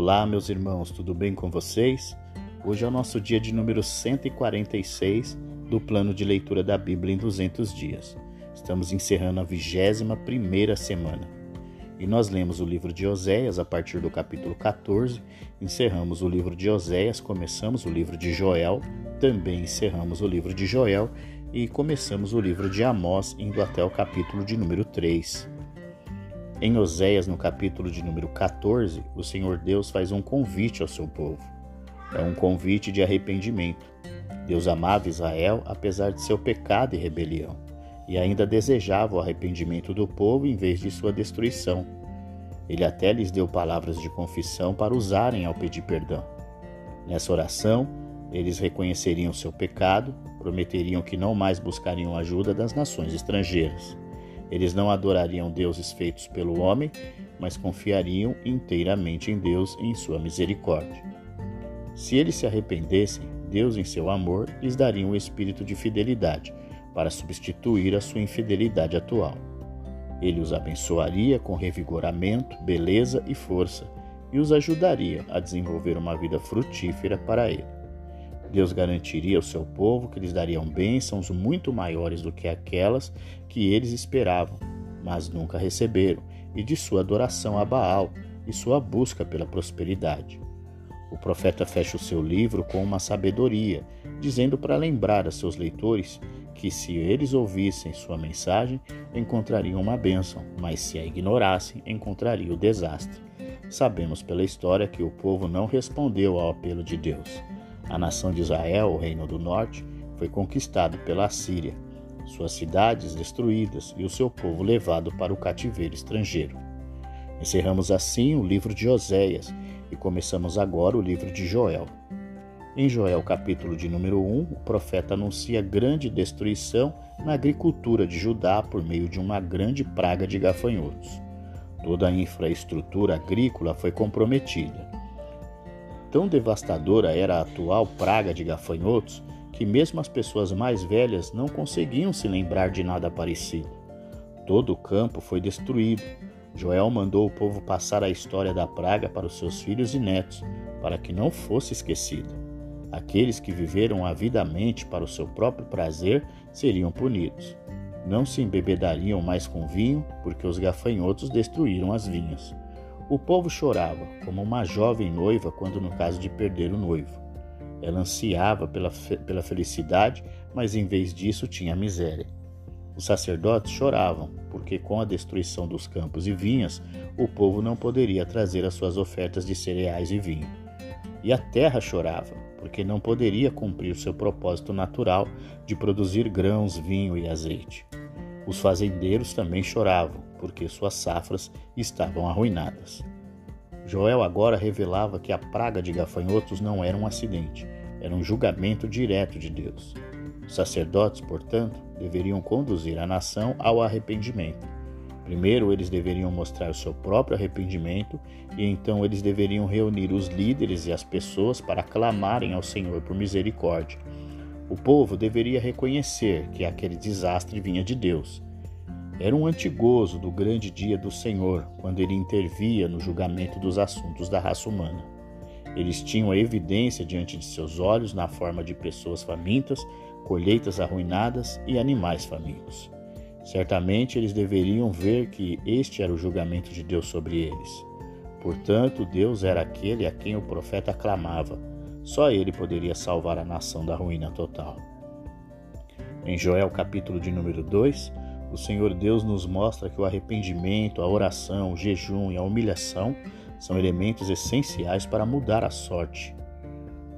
Olá, meus irmãos, tudo bem com vocês? Hoje é o nosso dia de número 146 do plano de leitura da Bíblia em 200 dias. Estamos encerrando a 21 semana. E nós lemos o livro de Oséias a partir do capítulo 14, encerramos o livro de Oséias, começamos o livro de Joel, também encerramos o livro de Joel e começamos o livro de Amós, indo até o capítulo de número 3. Em Oséias, no capítulo de número 14, o Senhor Deus faz um convite ao seu povo. É um convite de arrependimento. Deus amava Israel apesar de seu pecado e rebelião, e ainda desejava o arrependimento do povo em vez de sua destruição. Ele até lhes deu palavras de confissão para usarem ao pedir perdão. Nessa oração, eles reconheceriam seu pecado, prometeriam que não mais buscariam ajuda das nações estrangeiras. Eles não adorariam deuses feitos pelo homem, mas confiariam inteiramente em Deus e em sua misericórdia. Se eles se arrependessem, Deus, em seu amor, lhes daria um espírito de fidelidade para substituir a sua infidelidade atual. Ele os abençoaria com revigoramento, beleza e força e os ajudaria a desenvolver uma vida frutífera para ele. Deus garantiria ao seu povo que lhes dariam bênçãos muito maiores do que aquelas que eles esperavam, mas nunca receberam, e de sua adoração a Baal e sua busca pela prosperidade. O profeta fecha o seu livro com uma sabedoria, dizendo para lembrar a seus leitores que, se eles ouvissem sua mensagem, encontrariam uma bênção, mas se a ignorassem, encontrariam o desastre. Sabemos pela história que o povo não respondeu ao apelo de Deus. A nação de Israel, o reino do norte, foi conquistado pela Assíria, suas cidades destruídas e o seu povo levado para o cativeiro estrangeiro. Encerramos assim o livro de Oséias e começamos agora o livro de Joel. Em Joel, capítulo de número 1, o profeta anuncia grande destruição na agricultura de Judá por meio de uma grande praga de gafanhotos. Toda a infraestrutura agrícola foi comprometida. Tão devastadora era a atual praga de gafanhotos que mesmo as pessoas mais velhas não conseguiam se lembrar de nada parecido. Todo o campo foi destruído. Joel mandou o povo passar a história da praga para os seus filhos e netos, para que não fosse esquecida. Aqueles que viveram avidamente para o seu próprio prazer seriam punidos. Não se embebedariam mais com vinho, porque os gafanhotos destruíram as vinhas. O povo chorava, como uma jovem noiva quando no caso de perder o noivo. Ela ansiava pela, pela felicidade, mas em vez disso tinha miséria. Os sacerdotes choravam, porque com a destruição dos campos e vinhas, o povo não poderia trazer as suas ofertas de cereais e vinho. E a terra chorava, porque não poderia cumprir seu propósito natural de produzir grãos, vinho e azeite. Os fazendeiros também choravam, porque suas safras estavam arruinadas. Joel agora revelava que a praga de gafanhotos não era um acidente, era um julgamento direto de Deus. Os sacerdotes, portanto, deveriam conduzir a nação ao arrependimento. Primeiro, eles deveriam mostrar o seu próprio arrependimento e então eles deveriam reunir os líderes e as pessoas para clamarem ao Senhor por misericórdia. O povo deveria reconhecer que aquele desastre vinha de Deus era um antigozo do grande dia do Senhor, quando ele intervia no julgamento dos assuntos da raça humana. Eles tinham a evidência diante de seus olhos na forma de pessoas famintas, colheitas arruinadas e animais famintos. Certamente eles deveriam ver que este era o julgamento de Deus sobre eles. Portanto, Deus era aquele a quem o profeta clamava. Só ele poderia salvar a nação da ruína total. Em Joel capítulo de número 2, o Senhor Deus nos mostra que o arrependimento, a oração, o jejum e a humilhação são elementos essenciais para mudar a sorte.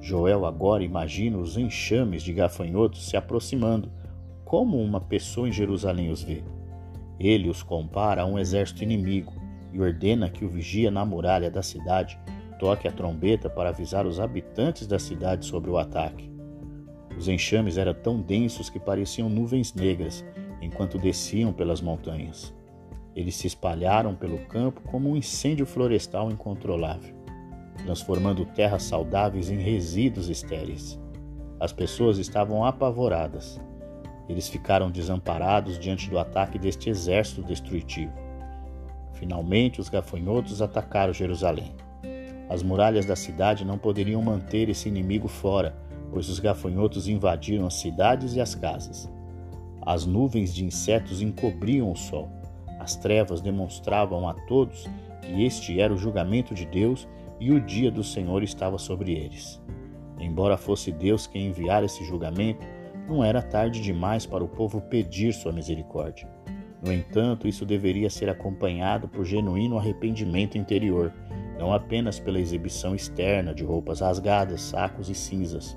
Joel agora imagina os enxames de gafanhotos se aproximando, como uma pessoa em Jerusalém os vê. Ele os compara a um exército inimigo e ordena que o vigia na muralha da cidade toque a trombeta para avisar os habitantes da cidade sobre o ataque. Os enxames eram tão densos que pareciam nuvens negras enquanto desciam pelas montanhas. Eles se espalharam pelo campo como um incêndio florestal incontrolável, transformando terras saudáveis em resíduos estéreis. As pessoas estavam apavoradas. Eles ficaram desamparados diante do ataque deste exército destrutivo. Finalmente, os gafanhotos atacaram Jerusalém. As muralhas da cidade não poderiam manter esse inimigo fora, pois os gafanhotos invadiram as cidades e as casas. As nuvens de insetos encobriam o sol. As trevas demonstravam a todos que este era o julgamento de Deus e o dia do Senhor estava sobre eles. Embora fosse Deus quem enviara esse julgamento, não era tarde demais para o povo pedir sua misericórdia. No entanto, isso deveria ser acompanhado por genuíno arrependimento interior, não apenas pela exibição externa de roupas rasgadas, sacos e cinzas.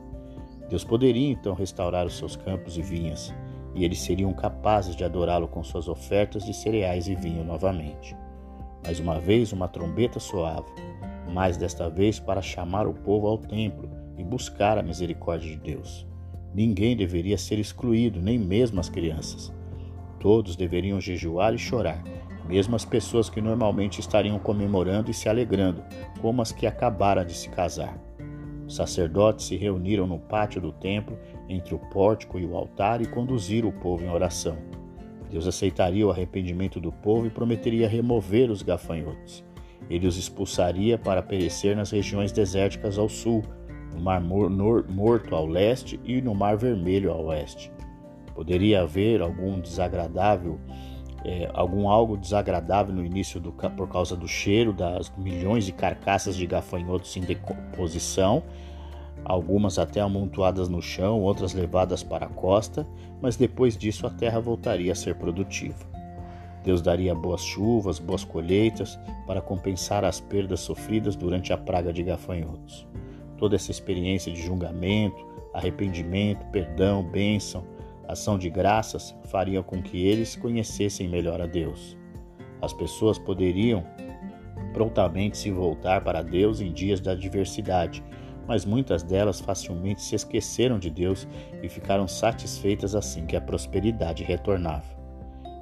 Deus poderia então restaurar os seus campos e vinhas, e eles seriam capazes de adorá-lo com suas ofertas de cereais e vinho novamente. Mais uma vez, uma trombeta soava, mas desta vez para chamar o povo ao templo e buscar a misericórdia de Deus. Ninguém deveria ser excluído, nem mesmo as crianças. Todos deveriam jejuar e chorar, mesmo as pessoas que normalmente estariam comemorando e se alegrando, como as que acabaram de se casar. Os sacerdotes se reuniram no pátio do templo, entre o pórtico e o altar, e conduziram o povo em oração. Deus aceitaria o arrependimento do povo e prometeria remover os gafanhotos. Ele os expulsaria para perecer nas regiões desérticas ao sul, no Mar Morto ao leste e no Mar Vermelho ao oeste. Poderia haver algum desagradável, é, algum algo desagradável no início do, por causa do cheiro das milhões de carcaças de gafanhotos em decomposição, algumas até amontoadas no chão, outras levadas para a costa, mas depois disso a terra voltaria a ser produtiva. Deus daria boas chuvas, boas colheitas para compensar as perdas sofridas durante a praga de gafanhotos. Toda essa experiência de julgamento, arrependimento, perdão, bênção, ação de graças faria com que eles conhecessem melhor a Deus. As pessoas poderiam prontamente se voltar para Deus em dias da adversidade, mas muitas delas facilmente se esqueceram de Deus e ficaram satisfeitas assim que a prosperidade retornava.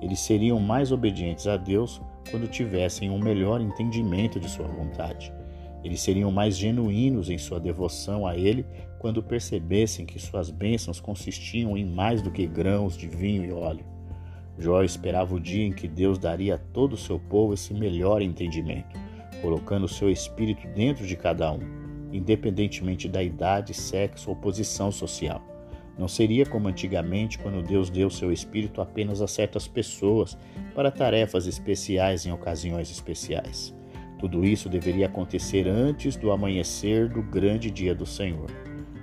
Eles seriam mais obedientes a Deus quando tivessem um melhor entendimento de sua vontade. Eles seriam mais genuínos em sua devoção a Ele quando percebessem que suas bênçãos consistiam em mais do que grãos de vinho e óleo. Jó esperava o dia em que Deus daria a todo o seu povo esse melhor entendimento, colocando o seu espírito dentro de cada um, independentemente da idade, sexo ou posição social. Não seria como antigamente, quando Deus deu seu Espírito apenas a certas pessoas para tarefas especiais em ocasiões especiais. Tudo isso deveria acontecer antes do amanhecer do grande dia do Senhor.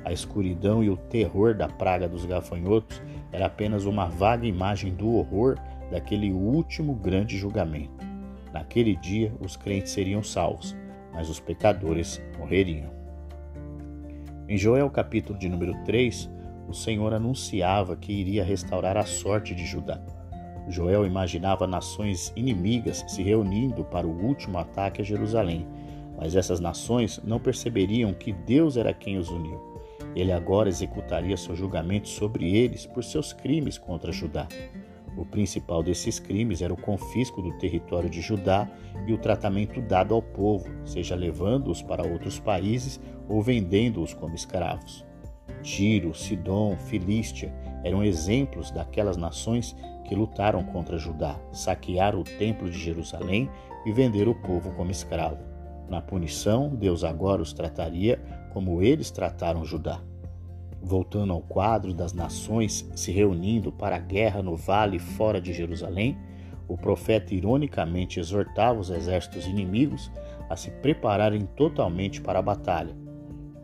A escuridão e o terror da praga dos gafanhotos era apenas uma vaga imagem do horror daquele último grande julgamento. Naquele dia, os crentes seriam salvos, mas os pecadores morreriam. Em Joel capítulo de número 3, o Senhor anunciava que iria restaurar a sorte de Judá. Joel imaginava nações inimigas se reunindo para o último ataque a Jerusalém, mas essas nações não perceberiam que Deus era quem os uniu. Ele agora executaria seu julgamento sobre eles por seus crimes contra Judá. O principal desses crimes era o confisco do território de Judá e o tratamento dado ao povo, seja levando-os para outros países ou vendendo-os como escravos. Tiro, Sidom, Filístia eram exemplos daquelas nações que lutaram contra Judá, saquearam o templo de Jerusalém e venderam o povo como escravo. Na punição, Deus agora os trataria como eles trataram Judá. Voltando ao quadro das nações se reunindo para a guerra no vale fora de Jerusalém, o profeta ironicamente exortava os exércitos inimigos a se prepararem totalmente para a batalha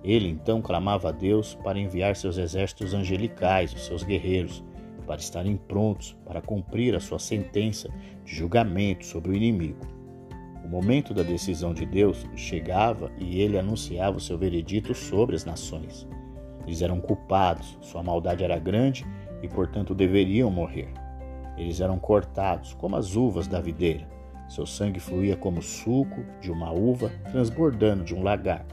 ele então clamava a Deus para enviar seus exércitos angelicais, os seus guerreiros, para estarem prontos para cumprir a sua sentença de julgamento sobre o inimigo. O momento da decisão de Deus chegava e ele anunciava o seu veredito sobre as nações. Eles eram culpados, sua maldade era grande e, portanto, deveriam morrer. Eles eram cortados como as uvas da videira. Seu sangue fluía como suco de uma uva transbordando de um lagar.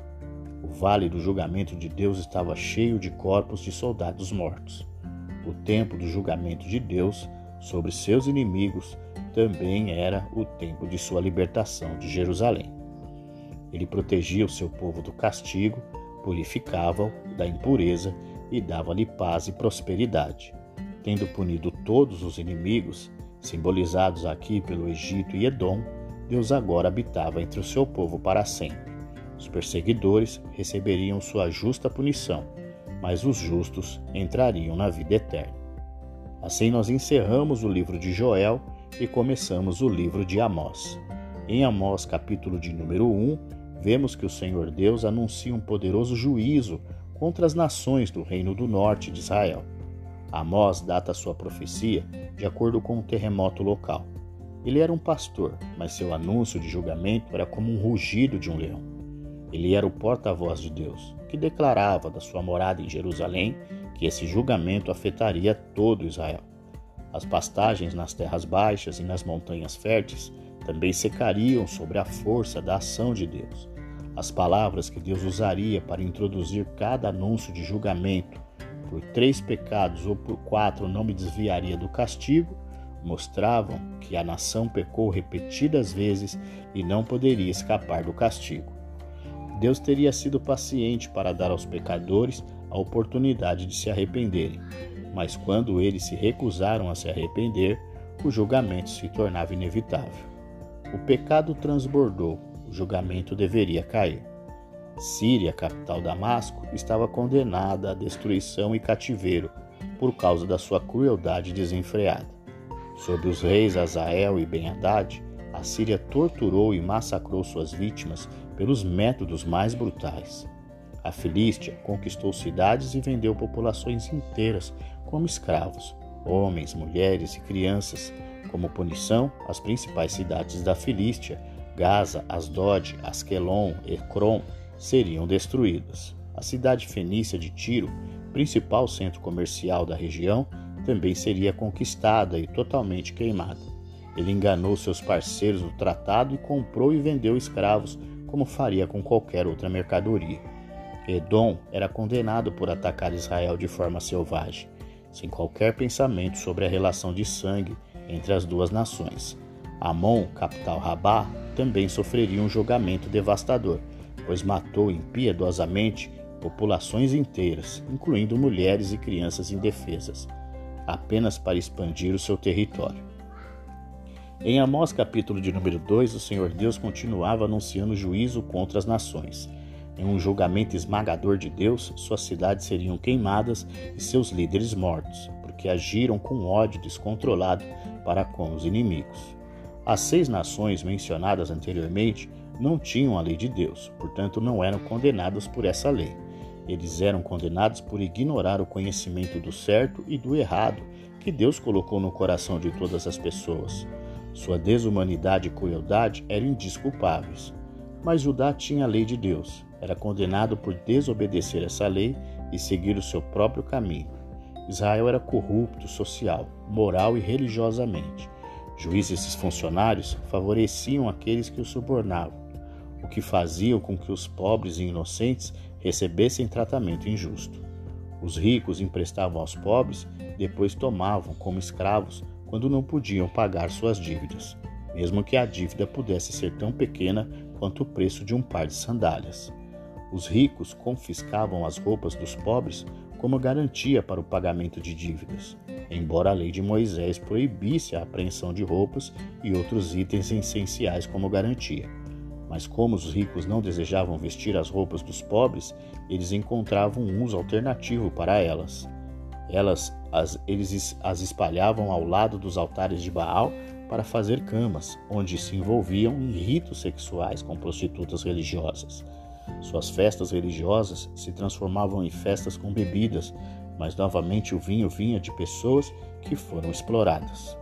O vale do julgamento de Deus estava cheio de corpos de soldados mortos. O tempo do julgamento de Deus sobre seus inimigos também era o tempo de sua libertação de Jerusalém. Ele protegia o seu povo do castigo, purificava-o da impureza e dava-lhe paz e prosperidade. Tendo punido todos os inimigos, simbolizados aqui pelo Egito e Edom, Deus agora habitava entre o seu povo para sempre. Os perseguidores receberiam sua justa punição, mas os justos entrariam na vida eterna. Assim nós encerramos o livro de Joel e começamos o livro de Amós. Em Amós, capítulo de número 1, vemos que o Senhor Deus anuncia um poderoso juízo contra as nações do reino do norte de Israel. Amós data sua profecia de acordo com um terremoto local. Ele era um pastor, mas seu anúncio de julgamento era como um rugido de um leão. Ele era o porta-voz de Deus, que declarava da sua morada em Jerusalém que esse julgamento afetaria todo Israel. As pastagens nas terras baixas e nas montanhas férteis também secariam sobre a força da ação de Deus. As palavras que Deus usaria para introduzir cada anúncio de julgamento por três pecados ou por quatro não me desviaria do castigo, mostravam que a nação pecou repetidas vezes e não poderia escapar do castigo. Deus teria sido paciente para dar aos pecadores a oportunidade de se arrependerem, mas quando eles se recusaram a se arrepender, o julgamento se tornava inevitável. O pecado transbordou, o julgamento deveria cair. Síria, capital Damasco, estava condenada à destruição e cativeiro por causa da sua crueldade desenfreada. Sob os reis Azael e Ben-Hadad, a Síria torturou e massacrou suas vítimas pelos métodos mais brutais. A Filístia conquistou cidades e vendeu populações inteiras como escravos, homens, mulheres e crianças. Como punição, as principais cidades da Filístia, Gaza, Asdod, Asquelon, Ekron, seriam destruídas. A cidade fenícia de Tiro, principal centro comercial da região, também seria conquistada e totalmente queimada. Ele enganou seus parceiros do tratado e comprou e vendeu escravos, como faria com qualquer outra mercadoria. Edom era condenado por atacar Israel de forma selvagem, sem qualquer pensamento sobre a relação de sangue entre as duas nações. Amon, capital Rabá, também sofreria um julgamento devastador, pois matou impiedosamente populações inteiras, incluindo mulheres e crianças indefesas, apenas para expandir o seu território. Em Amós capítulo de número 2, o Senhor Deus continuava anunciando juízo contra as nações. Em um julgamento esmagador de Deus, suas cidades seriam queimadas e seus líderes mortos, porque agiram com ódio descontrolado para com os inimigos. As seis nações mencionadas anteriormente não tinham a lei de Deus, portanto não eram condenados por essa lei. Eles eram condenados por ignorar o conhecimento do certo e do errado que Deus colocou no coração de todas as pessoas. Sua desumanidade e crueldade eram indisculpáveis. Mas Judá tinha a lei de Deus. Era condenado por desobedecer essa lei e seguir o seu próprio caminho. Israel era corrupto social, moral e religiosamente. Juízes e funcionários favoreciam aqueles que o subornavam o que fazia com que os pobres e inocentes recebessem tratamento injusto. Os ricos emprestavam aos pobres, depois tomavam como escravos quando não podiam pagar suas dívidas, mesmo que a dívida pudesse ser tão pequena quanto o preço de um par de sandálias. Os ricos confiscavam as roupas dos pobres como garantia para o pagamento de dívidas, embora a lei de Moisés proibisse a apreensão de roupas e outros itens essenciais como garantia. Mas como os ricos não desejavam vestir as roupas dos pobres, eles encontravam um uso alternativo para elas. Elas as, eles as espalhavam ao lado dos altares de Baal para fazer camas, onde se envolviam em ritos sexuais com prostitutas religiosas. Suas festas religiosas se transformavam em festas com bebidas, mas novamente o vinho vinha de pessoas que foram exploradas.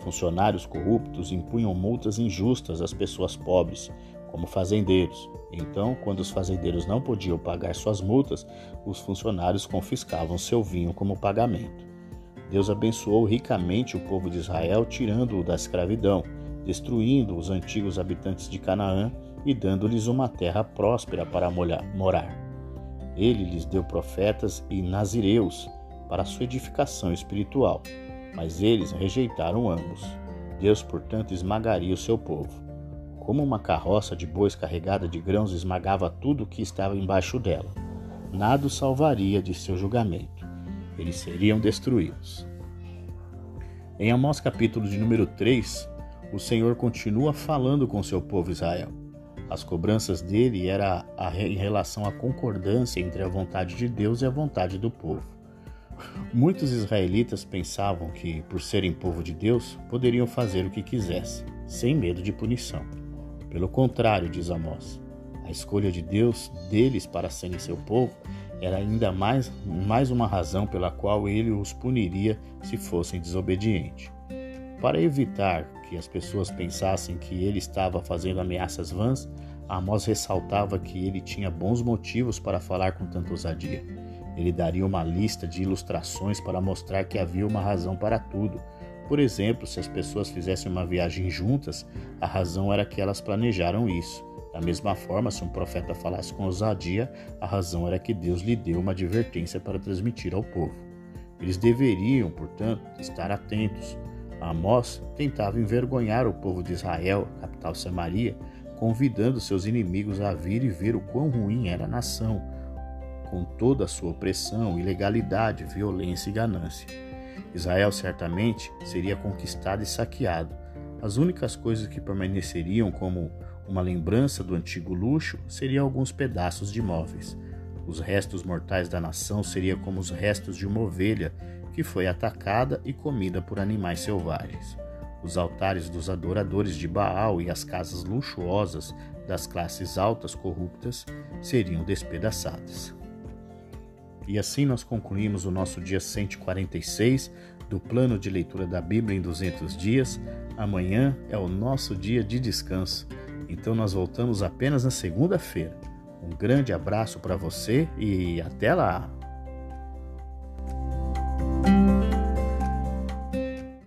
Funcionários corruptos impunham multas injustas às pessoas pobres, como fazendeiros. Então, quando os fazendeiros não podiam pagar suas multas, os funcionários confiscavam seu vinho como pagamento. Deus abençoou ricamente o povo de Israel, tirando-o da escravidão, destruindo os antigos habitantes de Canaã e dando-lhes uma terra próspera para morar. Ele lhes deu profetas e nazireus para sua edificação espiritual, mas eles rejeitaram ambos. Deus, portanto, esmagaria o seu povo. Como uma carroça de bois carregada de grãos esmagava tudo o que estava embaixo dela, nada os salvaria de seu julgamento. Eles seriam destruídos. Em Amós capítulo de número 3, o Senhor continua falando com seu povo Israel. As cobranças dele era em relação à concordância entre a vontade de Deus e a vontade do povo. Muitos israelitas pensavam que, por serem povo de Deus, poderiam fazer o que quisessem, sem medo de punição. Pelo contrário, diz Amós, a escolha de Deus deles para serem seu povo era ainda mais, mais uma razão pela qual ele os puniria se fossem desobedientes. Para evitar que as pessoas pensassem que ele estava fazendo ameaças vãs, Amós ressaltava que ele tinha bons motivos para falar com tanta ousadia. Ele daria uma lista de ilustrações para mostrar que havia uma razão para tudo. Por exemplo, se as pessoas fizessem uma viagem juntas, a razão era que elas planejaram isso. Da mesma forma, se um profeta falasse com ousadia, a razão era que Deus lhe deu uma advertência para transmitir ao povo. Eles deveriam, portanto, estar atentos. Amós tentava envergonhar o povo de Israel, capital Samaria, convidando seus inimigos a vir e ver o quão ruim era a nação, com toda a sua opressão, ilegalidade, violência e ganância. Israel certamente seria conquistado e saqueado. As únicas coisas que permaneceriam como uma lembrança do antigo luxo seria alguns pedaços de móveis. Os restos mortais da nação seriam como os restos de uma ovelha que foi atacada e comida por animais selvagens. Os altares dos adoradores de Baal e as casas luxuosas das classes altas corruptas seriam despedaçadas. E assim nós concluímos o nosso dia 146 do plano de leitura da Bíblia em 200 dias. Amanhã é o nosso dia de descanso. Então nós voltamos apenas na segunda-feira. Um grande abraço para você e até lá!